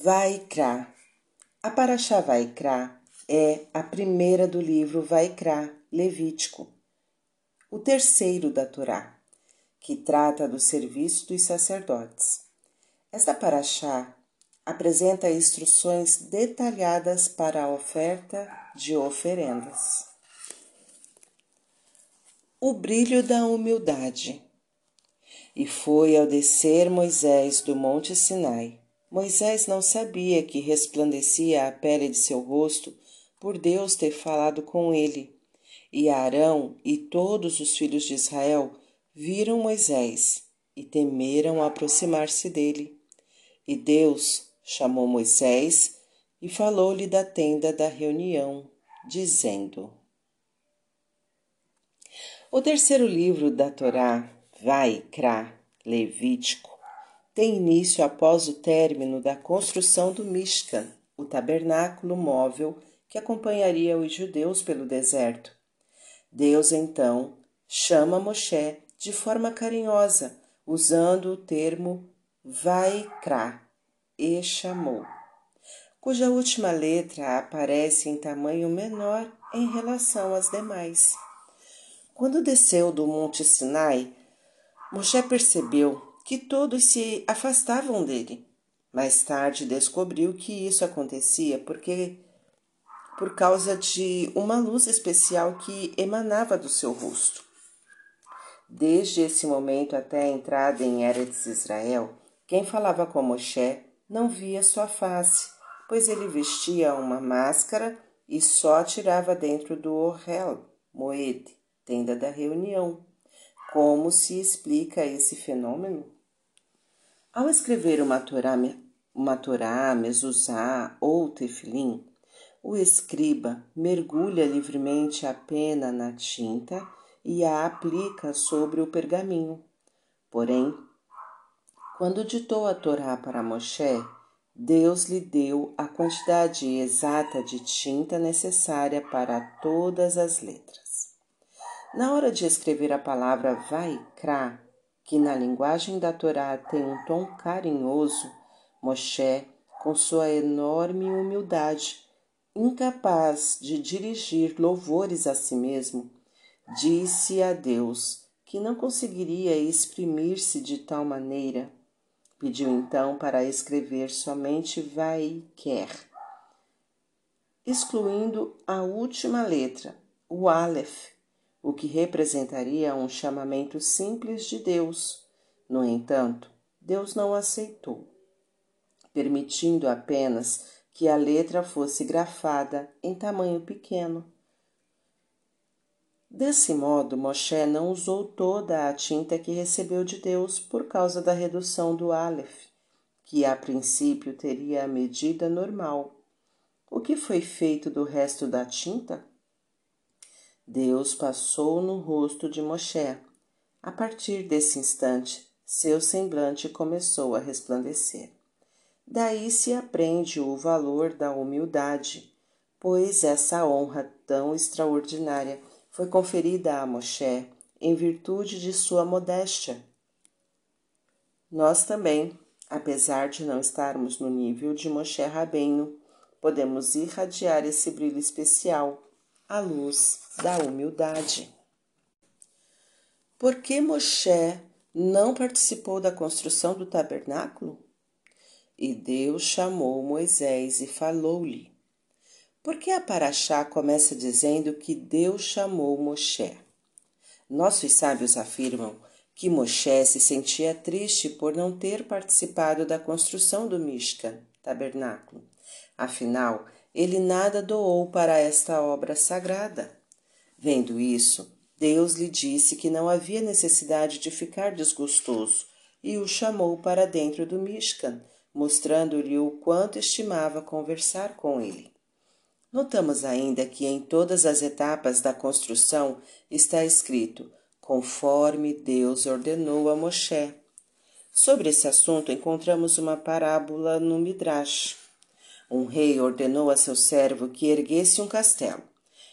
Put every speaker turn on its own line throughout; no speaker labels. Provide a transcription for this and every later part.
Vaikra. A Paraxá Vaikra é a primeira do livro Vaikra, Levítico, o terceiro da Torá, que trata do serviço dos sacerdotes. Esta Paraxá apresenta instruções detalhadas para a oferta de oferendas. O brilho da humildade. E foi ao descer Moisés do monte Sinai Moisés não sabia que resplandecia a pele de seu rosto por Deus ter falado com ele. E Arão e todos os filhos de Israel viram Moisés e temeram aproximar-se dele. E Deus chamou Moisés e falou-lhe da tenda da reunião, dizendo: O terceiro livro da Torá, Vai, Crá, Levítico, tem início após o término da construção do Mishkan, o tabernáculo móvel que acompanharia os judeus pelo deserto. Deus então chama Moshe de forma carinhosa, usando o termo Vaikra, e chamou, cuja última letra aparece em tamanho menor em relação às demais. Quando desceu do Monte Sinai, Moshe percebeu que todos se afastavam dele. Mais tarde descobriu que isso acontecia porque por causa de uma luz especial que emanava do seu rosto. Desde esse momento até a entrada em Eretz Israel, quem falava com Moshe não via sua face, pois ele vestia uma máscara e só tirava dentro do Ohel, Moed, tenda da reunião. Como se explica esse fenômeno? Ao escrever uma Torá, uma Torá mezuzá ou tefilim, o escriba mergulha livremente a pena na tinta e a aplica sobre o pergaminho. Porém, quando ditou a Torá para Moshe, Deus lhe deu a quantidade exata de tinta necessária para todas as letras. Na hora de escrever a palavra Vaikra, que na linguagem da Torá tem um tom carinhoso, Moshe, com sua enorme humildade, incapaz de dirigir louvores a si mesmo, disse a Deus que não conseguiria exprimir-se de tal maneira. Pediu então para escrever somente vai quer, excluindo a última letra, o Aleph, o que representaria um chamamento simples de Deus. No entanto, Deus não aceitou, permitindo apenas que a letra fosse grafada em tamanho pequeno. Desse modo, Moshe não usou toda a tinta que recebeu de Deus por causa da redução do Aleph, que a princípio teria a medida normal. O que foi feito do resto da tinta? Deus passou no rosto de Moshe. A partir desse instante, seu semblante começou a resplandecer. Daí se aprende o valor da humildade, pois essa honra tão extraordinária foi conferida a Moshe em virtude de sua modéstia. Nós também, apesar de não estarmos no nível de Moshe Rabbeinu, podemos irradiar esse brilho especial a luz da humildade. Por que Moshe não participou da construção do tabernáculo? E Deus chamou Moisés e falou-lhe. Porque a Paraxá começa dizendo que Deus chamou Moshe? Nossos sábios afirmam que Moshe se sentia triste por não ter participado da construção do Mishkan, tabernáculo. Afinal, ele nada doou para esta obra sagrada. Vendo isso, Deus lhe disse que não havia necessidade de ficar desgostoso e o chamou para dentro do Mishkan, mostrando-lhe o quanto estimava conversar com ele. Notamos ainda que em todas as etapas da construção está escrito conforme Deus ordenou a Moshe. Sobre esse assunto encontramos uma parábola no Midrash. Um rei ordenou a seu servo que erguesse um castelo.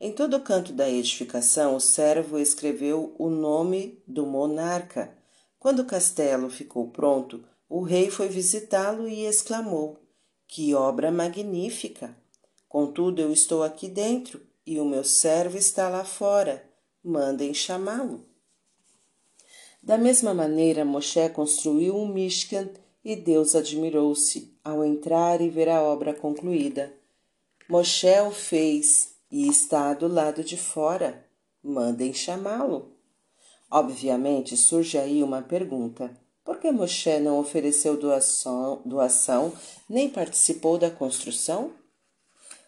Em todo canto da edificação, o servo escreveu o nome do monarca. Quando o castelo ficou pronto, o rei foi visitá-lo e exclamou: Que obra magnífica! Contudo, eu estou aqui dentro e o meu servo está lá fora. Mandem chamá-lo. Da mesma maneira, Moshe construiu um Mishkan e Deus admirou-se ao entrar e ver a obra concluída. Moshe o fez e está do lado de fora. Mandem chamá-lo. Obviamente surge aí uma pergunta: por que Moshe não ofereceu doação, doação nem participou da construção?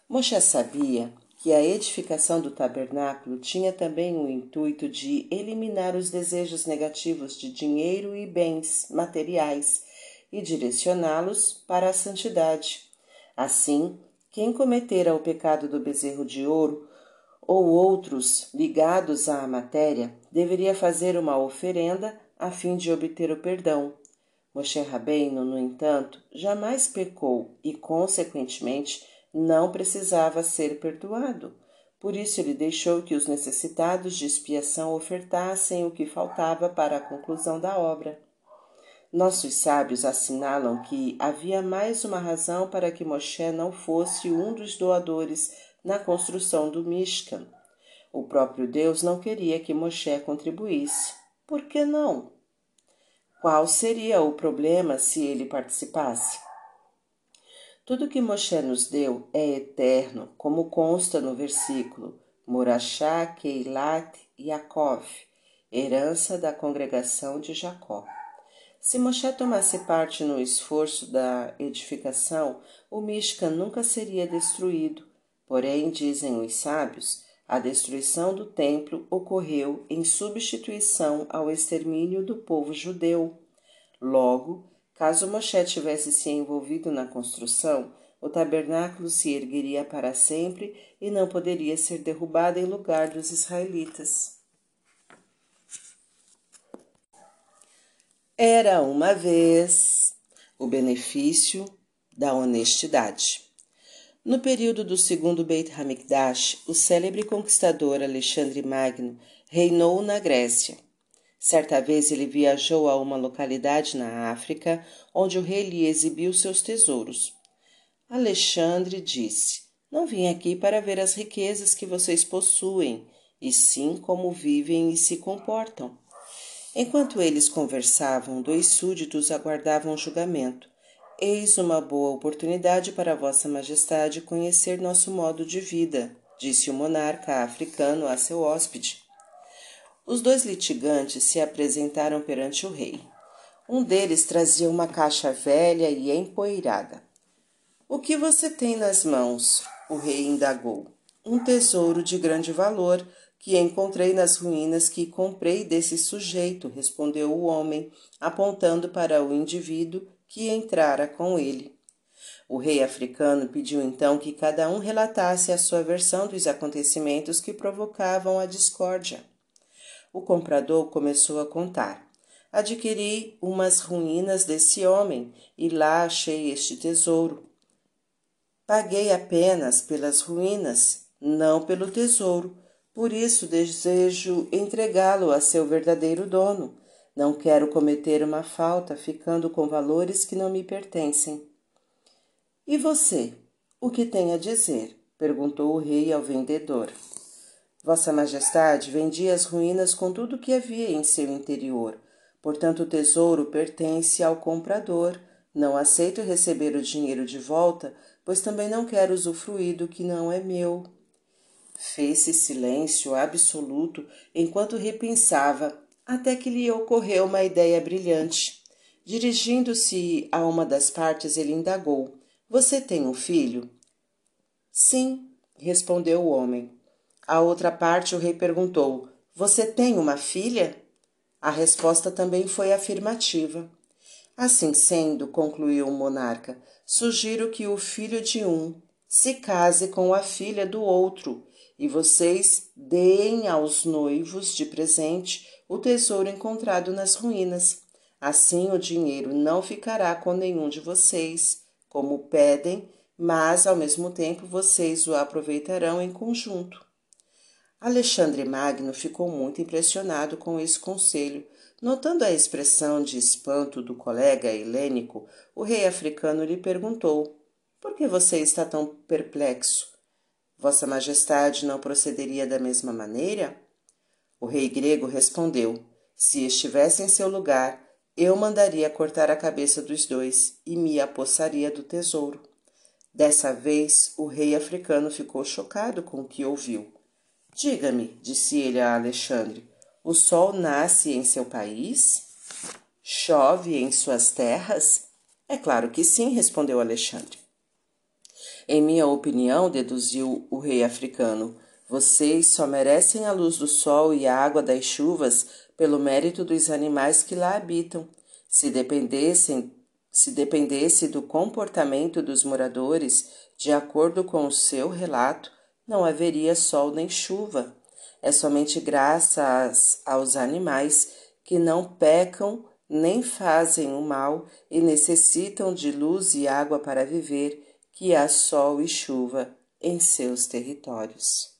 Moshe sabia que a edificação do tabernáculo tinha também o intuito de eliminar os desejos negativos de dinheiro e bens materiais e direcioná-los para a santidade. Assim, quem cometera o pecado do bezerro de ouro ou outros ligados à matéria deveria fazer uma oferenda a fim de obter o perdão. Moshe Rabbeinu, no entanto, jamais pecou e, consequentemente, não precisava ser perdoado. Por isso ele deixou que os necessitados de expiação ofertassem o que faltava para a conclusão da obra. Nossos sábios assinalam que havia mais uma razão para que Moshe não fosse um dos doadores na construção do Mishkan. O próprio Deus não queria que Moshe contribuísse. Por que não? Qual seria o problema se ele participasse? Tudo que Moshe nos deu é eterno, como consta no versículo Morachá, Keilat Yaakov, herança da congregação de Jacó. Se Moshe tomasse parte no esforço da edificação, o Mishkan nunca seria destruído. Porém, dizem os sábios, a destruição do templo ocorreu em substituição ao extermínio do povo judeu. Logo, Caso Moshe tivesse se envolvido na construção, o tabernáculo se ergueria para sempre e não poderia ser derrubado em lugar dos israelitas. Era uma vez o benefício da honestidade. No período do segundo Beit Hamikdash, o célebre conquistador Alexandre Magno reinou na Grécia. Certa vez ele viajou a uma localidade na África, onde o rei lhe exibiu seus tesouros. Alexandre disse: Não vim aqui para ver as riquezas que vocês possuem, e sim como vivem e se comportam. Enquanto eles conversavam, dois súditos aguardavam julgamento. Eis uma boa oportunidade para Vossa Majestade conhecer nosso modo de vida, disse o monarca africano a seu hóspede. Os dois litigantes se apresentaram perante o rei. Um deles trazia uma caixa velha e empoeirada. O que você tem nas mãos? O rei indagou. Um tesouro de grande valor que encontrei nas ruínas que comprei desse sujeito, respondeu o homem, apontando para o indivíduo que entrara com ele. O rei africano pediu então que cada um relatasse a sua versão dos acontecimentos que provocavam a discórdia. O comprador começou a contar. Adquiri umas ruínas desse homem e lá achei este tesouro. Paguei apenas pelas ruínas, não pelo tesouro. Por isso desejo entregá-lo a seu verdadeiro dono. Não quero cometer uma falta ficando com valores que não me pertencem. E você, o que tem a dizer? perguntou o rei ao vendedor. Vossa Majestade vendia as ruínas com tudo o que havia em seu interior. Portanto, o tesouro pertence ao comprador. Não aceito receber o dinheiro de volta, pois também não quero usufruir do que não é meu. Fez-se silêncio absoluto enquanto repensava, até que lhe ocorreu uma ideia brilhante. Dirigindo-se a uma das partes, ele indagou: Você tem um filho? Sim, respondeu o homem. A outra parte, o rei perguntou: Você tem uma filha? A resposta também foi afirmativa. Assim sendo, concluiu o monarca, sugiro que o filho de um se case com a filha do outro e vocês deem aos noivos de presente o tesouro encontrado nas ruínas. Assim o dinheiro não ficará com nenhum de vocês, como pedem, mas ao mesmo tempo vocês o aproveitarão em conjunto. Alexandre Magno ficou muito impressionado com esse conselho. Notando a expressão de espanto do colega helênico, o rei africano lhe perguntou: Por que você está tão perplexo? Vossa Majestade não procederia da mesma maneira? O rei grego respondeu: Se estivesse em seu lugar, eu mandaria cortar a cabeça dos dois e me apossaria do tesouro. Dessa vez, o rei africano ficou chocado com o que ouviu. Diga-me, disse ele a Alexandre, o sol nasce em seu país? Chove em suas terras? É claro que sim, respondeu Alexandre. Em minha opinião, deduziu o rei africano, vocês só merecem a luz do sol e a água das chuvas pelo mérito dos animais que lá habitam. Se dependessem, se dependesse do comportamento dos moradores, de acordo com o seu relato, não haveria sol nem chuva. É somente graças aos animais que não pecam nem fazem o mal e necessitam de luz e água para viver, que há sol e chuva em seus territórios.